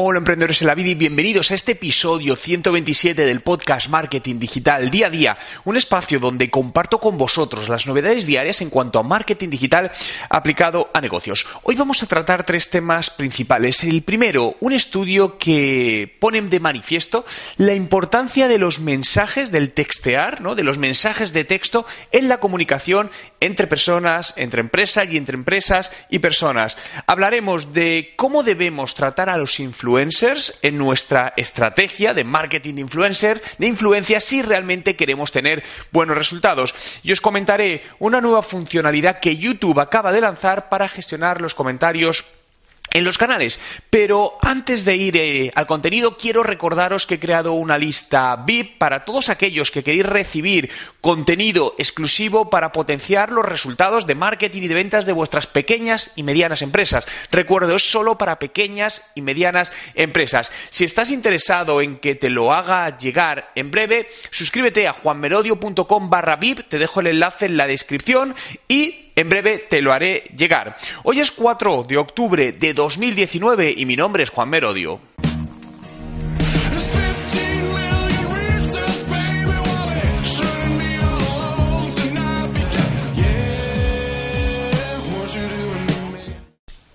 Hola emprendedores en la vida y bienvenidos a este episodio 127 del podcast Marketing Digital Día a Día, un espacio donde comparto con vosotros las novedades diarias en cuanto a marketing digital aplicado a negocios. Hoy vamos a tratar tres temas principales. El primero, un estudio que pone de manifiesto la importancia de los mensajes, del textear, ¿no? de los mensajes de texto en la comunicación entre personas, entre empresas y entre empresas y personas. Hablaremos de cómo debemos tratar a los influencers en nuestra estrategia de marketing de influencer, de influencia, si realmente queremos tener buenos resultados. Y os comentaré una nueva funcionalidad que YouTube acaba de lanzar para gestionar los comentarios en los canales. Pero antes de ir eh, al contenido, quiero recordaros que he creado una lista VIP para todos aquellos que queréis recibir contenido exclusivo para potenciar los resultados de marketing y de ventas de vuestras pequeñas y medianas empresas. Recuerdo, es solo para pequeñas y medianas empresas. Si estás interesado en que te lo haga llegar en breve, suscríbete a juanmerodio.com barra VIP, te dejo el enlace en la descripción y en breve te lo haré llegar. Hoy es 4 de octubre de 2019 y mi nombre es Juan Merodio.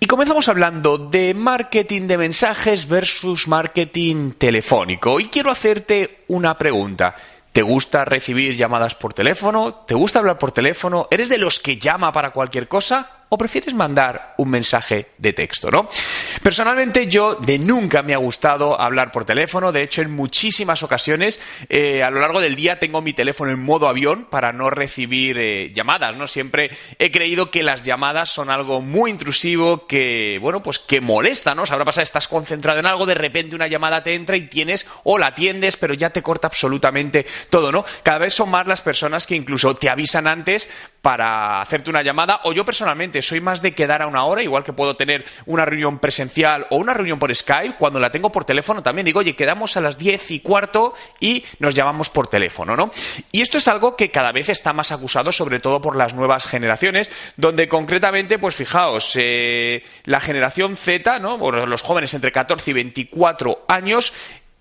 Y comenzamos hablando de marketing de mensajes versus marketing telefónico. Y quiero hacerte una pregunta. ¿Te gusta recibir llamadas por teléfono? ¿Te gusta hablar por teléfono? ¿Eres de los que llama para cualquier cosa? O prefieres mandar un mensaje de texto, ¿no? Personalmente yo de nunca me ha gustado hablar por teléfono, de hecho en muchísimas ocasiones eh, a lo largo del día tengo mi teléfono en modo avión para no recibir eh, llamadas, ¿no? Siempre he creído que las llamadas son algo muy intrusivo que, bueno, pues que molesta, ¿no? Pasar, estás concentrado en algo, de repente una llamada te entra y tienes o la atiendes, pero ya te corta absolutamente todo, ¿no? Cada vez son más las personas que incluso te avisan antes para hacerte una llamada o yo personalmente soy más de quedar a una hora, igual que puedo tener una reunión presencial o una reunión por Skype, cuando la tengo por teléfono también digo, oye, quedamos a las diez y cuarto y nos llamamos por teléfono, ¿no? Y esto es algo que cada vez está más acusado, sobre todo por las nuevas generaciones, donde concretamente, pues fijaos, eh, la generación Z, ¿no? Bueno, los jóvenes entre 14 y 24 años,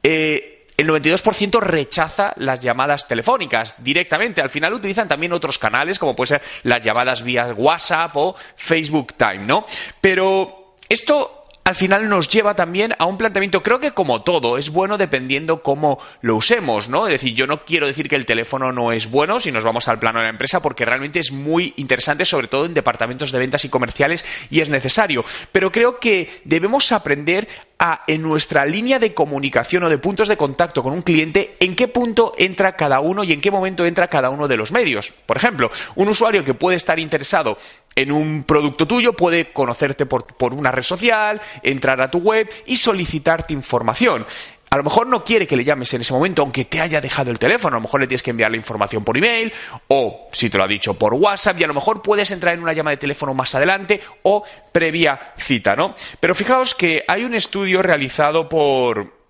eh, el 92% rechaza las llamadas telefónicas directamente. Al final utilizan también otros canales, como puede ser las llamadas vía WhatsApp o Facebook Time, ¿no? Pero esto al final nos lleva también a un planteamiento, creo que como todo, es bueno dependiendo cómo lo usemos, ¿no? Es decir, yo no quiero decir que el teléfono no es bueno si nos vamos al plano de la empresa, porque realmente es muy interesante, sobre todo en departamentos de ventas y comerciales, y es necesario. Pero creo que debemos aprender a, en nuestra línea de comunicación o de puntos de contacto con un cliente, en qué punto entra cada uno y en qué momento entra cada uno de los medios. Por ejemplo, un usuario que puede estar interesado en un producto tuyo puede conocerte por, por una red social, entrar a tu web y solicitarte información. A lo mejor no quiere que le llames en ese momento, aunque te haya dejado el teléfono. A lo mejor le tienes que enviar la información por email o, si te lo ha dicho, por WhatsApp. Y a lo mejor puedes entrar en una llamada de teléfono más adelante o previa cita, ¿no? Pero fijaos que hay un estudio realizado por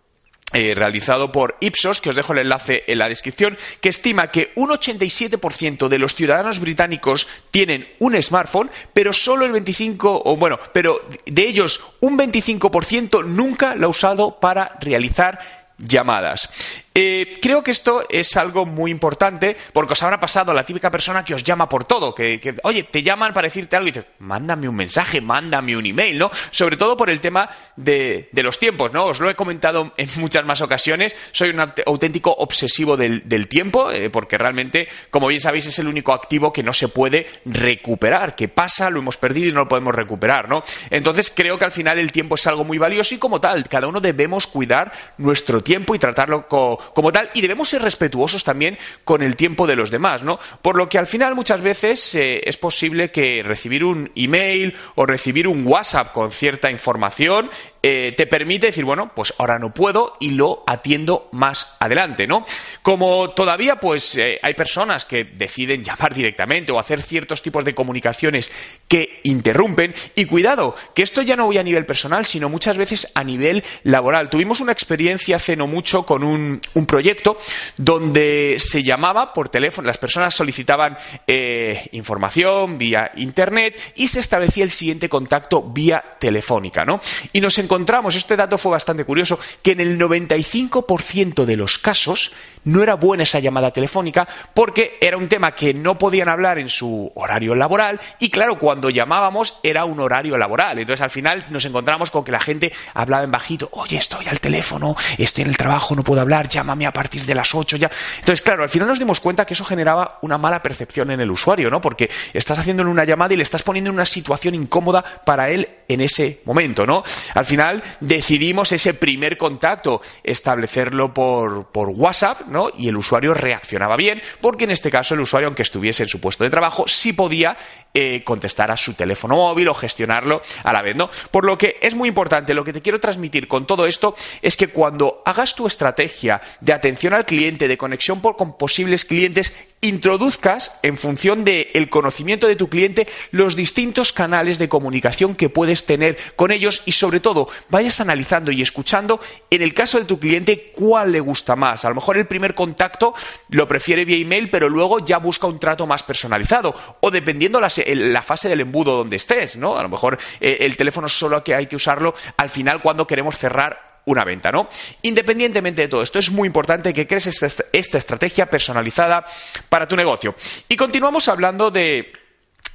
eh, realizado por Ipsos, que os dejo el enlace en la descripción, que estima que un 87% de los ciudadanos británicos tienen un smartphone, pero solo el 25, o bueno, pero de ellos un 25% nunca lo ha usado para realizar llamadas. Eh, creo que esto es algo muy importante porque os habrá pasado la típica persona que os llama por todo, que, oye, te llaman para decirte algo y dices, mándame un mensaje, mándame un email, ¿no? Sobre todo por el tema de, los tiempos, ¿no? Os lo he comentado en muchas más ocasiones, soy un auténtico obsesivo del, tiempo, eh, porque realmente, como bien sabéis, es el único activo que no se puede recuperar, que pasa, lo hemos perdido y no lo podemos recuperar, ¿no? Entonces creo que al final el tiempo es algo muy valioso y como tal, cada uno debemos cuidar nuestro tiempo y tratarlo con como tal y debemos ser respetuosos también con el tiempo de los demás, ¿no? Por lo que al final muchas veces eh, es posible que recibir un email o recibir un WhatsApp con cierta información eh, te permite decir, bueno, pues ahora no puedo y lo atiendo más adelante, ¿no? Como todavía pues eh, hay personas que deciden llamar directamente o hacer ciertos tipos de comunicaciones que interrumpen y cuidado, que esto ya no voy a nivel personal, sino muchas veces a nivel laboral. Tuvimos una experiencia hace no mucho con un, proyecto donde se llamaba por teléfono, las personas solicitaban eh, información vía internet y se establecía el siguiente contacto vía telefónica, ¿no? Y nos encontramos, este dato fue bastante curioso, que en el 95% de los casos no era buena esa llamada telefónica porque era un tema que no podían hablar en su horario laboral y claro, cuando llamábamos era un horario laboral. Entonces al final nos encontramos con que la gente hablaba en bajito, oye, estoy al teléfono, estoy en el trabajo, no puedo hablar, llámame a partir de las 8 ya. Entonces claro, al final nos dimos cuenta que eso generaba una mala percepción en el usuario, ¿no? Porque estás haciéndole una llamada y le estás poniendo en una situación incómoda para él en ese momento, ¿no? Al final decidimos ese primer contacto establecerlo por, por WhatsApp, y el usuario reaccionaba bien, porque en este caso el usuario, aunque estuviese en su puesto de trabajo, sí podía eh, contestar a su teléfono móvil o gestionarlo a la vez, ¿no? Por lo que es muy importante, lo que te quiero transmitir con todo esto es que cuando hagas tu estrategia de atención al cliente, de conexión con posibles clientes, introduzcas, en función del conocimiento de tu cliente, los distintos canales de comunicación que puedes tener con ellos y, sobre todo, vayas analizando y escuchando, en el caso de tu cliente, cuál le gusta más. A lo mejor el primer contacto lo prefiere vía email, pero luego ya busca un trato más personalizado. O dependiendo la, la fase del embudo donde estés, ¿no? A lo mejor eh, el teléfono solo que hay que usarlo al final cuando queremos cerrar una venta, ¿no? Independientemente de todo esto, es muy importante que crees esta, estrategia personalizada para tu negocio. Y continuamos hablando de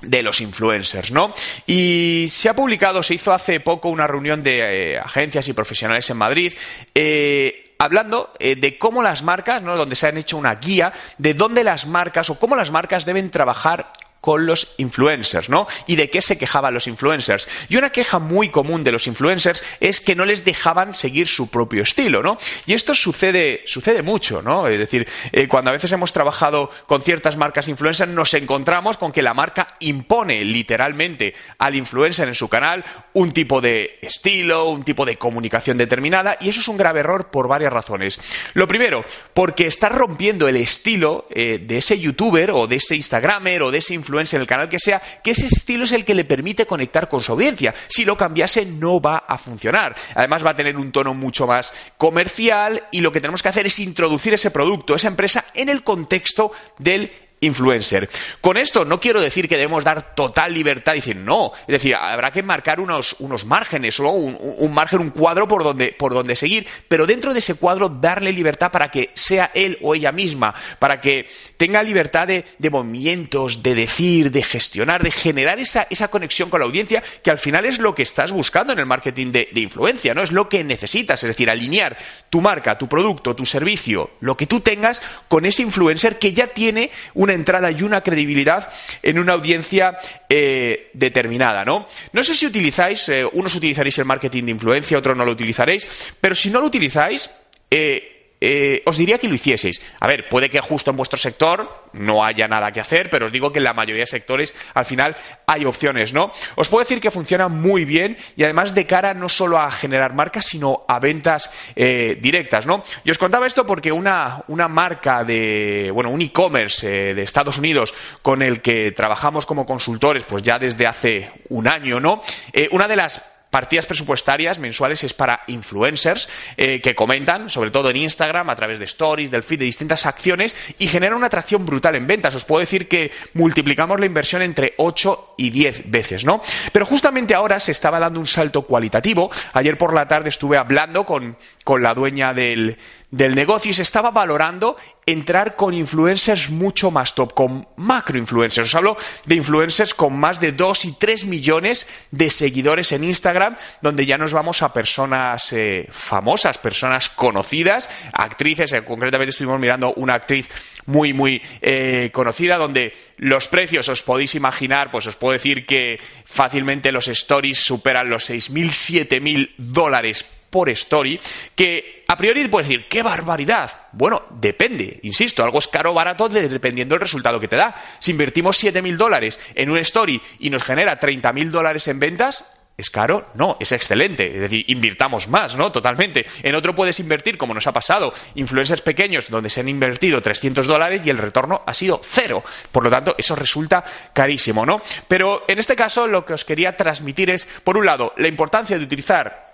de los influencers, ¿no? Y se ha publicado, se hizo hace poco una reunión de eh, agencias y profesionales en Madrid. Eh, hablando eh, de cómo las marcas, ¿no? donde se han hecho una guía de dónde las marcas o cómo las marcas deben trabajar con los influencers, ¿no? Y de qué se quejaban los influencers. Y una queja muy común de los influencers es que no les dejaban seguir su propio estilo, ¿no? Y esto sucede, sucede mucho, ¿no? Es decir, eh, cuando a veces hemos trabajado con ciertas marcas influencers, nos encontramos con que la marca impone literalmente al influencer en su canal un tipo de estilo, un tipo de comunicación determinada, y eso es un grave error por varias razones. Lo primero, porque está rompiendo el estilo eh, de ese youtuber o de ese instagramer o de ese influencer influencer en el canal que sea, que ese estilo es el que le permite conectar con su audiencia. Si lo cambiase no va a funcionar. Además va a tener un tono mucho más comercial y lo que tenemos que hacer es introducir ese producto, esa empresa en el contexto del influencer. Con esto no quiero decir que debemos dar total libertad y decir no. Es decir, habrá que marcar unos, unos márgenes o un, un, margen, un cuadro por donde, por donde seguir, pero dentro de ese cuadro darle libertad para que sea él o ella misma, para que tenga libertad de, de movimientos, de decir, de gestionar, de generar esa, esa, conexión con la audiencia, que al final es lo que estás buscando en el marketing de, de influencia, ¿no? Es lo que necesitas, es decir, alinear tu marca, tu producto, tu servicio, lo que tú tengas con ese influencer que ya tiene un una entrada y una credibilidad en una audiencia eh, determinada, ¿no? No sé si utilizáis, eh, unos utilizaréis el marketing de influencia, otros no lo utilizaréis, pero si no lo utilizáis, eh, eh, os diría que lo hicieseis. A ver, puede que justo en vuestro sector no haya nada que hacer, pero os digo que en la mayoría de sectores al final hay opciones, ¿no? Os puedo decir que funciona muy bien y además de cara no solo a generar marcas, sino a ventas eh, directas, ¿no? Y os contaba esto porque una, una marca de, bueno, un e-commerce eh, de Estados Unidos con el que trabajamos como consultores, pues ya desde hace un año, ¿no? una de las partidas presupuestarias mensuales es para influencers eh, que comentan, sobre todo en Instagram, a través de stories, del feed, de distintas acciones y generan una atracción brutal en ventas. Os puedo decir que multiplicamos la inversión entre 8 y 10 veces, ¿no? Pero justamente ahora se estaba dando un salto cualitativo. Ayer por la tarde estuve hablando con, con la dueña del, del negocio y se estaba valorando entrar con influencers mucho más top, con macro influencers. Os hablo de influencers con más de 2 y 3 millones de seguidores en Instagram, donde ya nos vamos a personas eh, famosas, personas conocidas, actrices. Eh, concretamente estuvimos mirando una actriz muy, muy eh, conocida, donde los precios os podéis imaginar, pues os puedo decir que fácilmente los stories superan los 6.000, 7.000 dólares por story, que a priori puedes decir, ¡qué barbaridad! Bueno, depende, insisto, algo es caro o barato dependiendo del resultado que te da. Si invertimos 7.000 dólares en un story y nos genera 30.000 dólares en ventas, ¿Es caro? No, es excelente. Es decir, invirtamos más, ¿no? Totalmente. En otro puedes invertir, como nos ha pasado, influencers pequeños donde se han invertido 300 dólares y el retorno ha sido cero. Por lo tanto, eso resulta carísimo, ¿no? Pero en este caso lo que os quería transmitir es, por un lado, la importancia de utilizar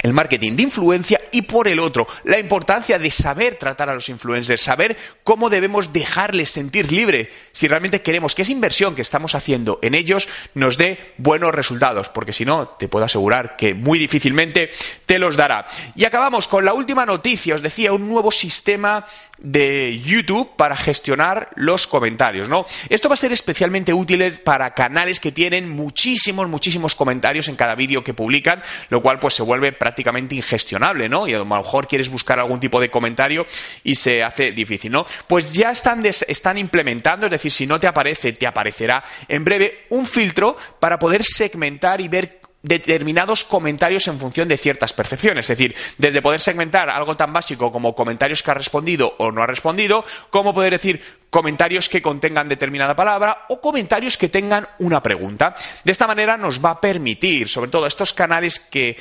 el marketing de influencia y por el otro, la importancia de saber tratar a los influencers, saber cómo debemos dejarles sentir libre si realmente queremos que esa inversión que estamos haciendo en ellos nos dé buenos resultados, porque si no, te puedo asegurar que muy difícilmente te los dará. Y acabamos con la última noticia, os decía, un nuevo sistema de YouTube para gestionar los comentarios, ¿no? Esto va a ser especialmente útil para canales que tienen muchísimos, muchísimos comentarios en cada vídeo que publican, lo cual pues se vuelve prácticamente ingestionable, ¿no? Y a lo mejor quieres buscar algún tipo de comentario y se hace difícil, ¿no? Pues ya están, están implementando, es decir, si no te aparece, te aparecerá en breve un filtro para poder segmentar y ver determinados comentarios en función de ciertas percepciones. Es decir, desde poder segmentar algo tan básico como comentarios que ha respondido o no ha respondido, como poder decir comentarios que contengan determinada palabra o comentarios que tengan una pregunta. De esta manera nos va a permitir, sobre todo estos canales que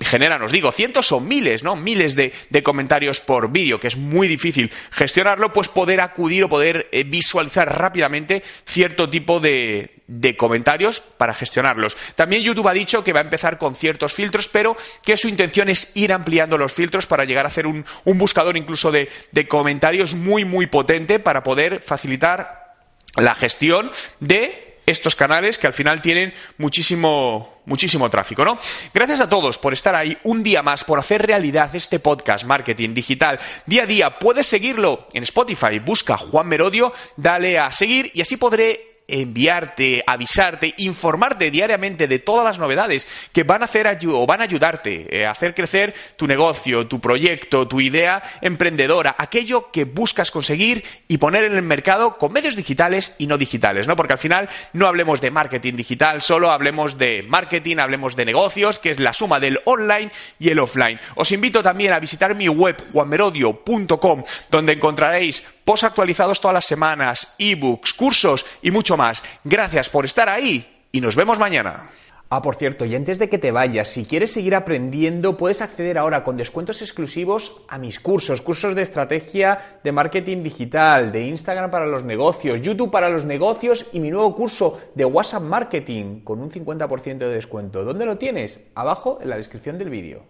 generan, os digo, cientos o miles, ¿no? Miles de, comentarios por vídeo, que es muy difícil gestionarlo, pues poder acudir o poder eh, visualizar rápidamente cierto tipo de, de, comentarios para gestionarlos. También YouTube ha dicho que va a empezar con ciertos filtros, pero que su intención es ir ampliando los filtros para llegar a hacer un, buscador incluso de comentarios muy, muy potente para poder facilitar la gestión de estos canales que al final tienen muchísimo, muchísimo tráfico, ¿no? Gracias a todos por estar ahí un día más, por hacer realidad este podcast Marketing Digital día a día. Puedes seguirlo en Spotify, busca Juan Merodio, dale a seguir y así podré enviarte, avisarte, informarte diariamente de todas las novedades que van a hacer o van a ayudarte eh, a hacer crecer tu negocio, tu proyecto, tu idea emprendedora, aquello que buscas conseguir y poner en el mercado con medios digitales y no digitales, ¿no? Porque al final no hablemos de marketing digital, solo hablemos de marketing, hablemos de negocios, que es la suma del online y el offline. Os invito también a visitar mi web juanmerodio.com, donde encontraréis post actualizados todas las semanas, ebooks, cursos y más. Gracias por estar ahí y nos vemos mañana. Ah, por cierto, y antes de que te vayas, si quieres seguir aprendiendo, puedes acceder ahora con descuentos exclusivos a mis cursos, cursos de estrategia de marketing digital, de Instagram para los negocios, YouTube para los negocios y mi nuevo curso de WhatsApp Marketing con un 50% de descuento. ¿Dónde lo tienes? Abajo en la descripción del vídeo.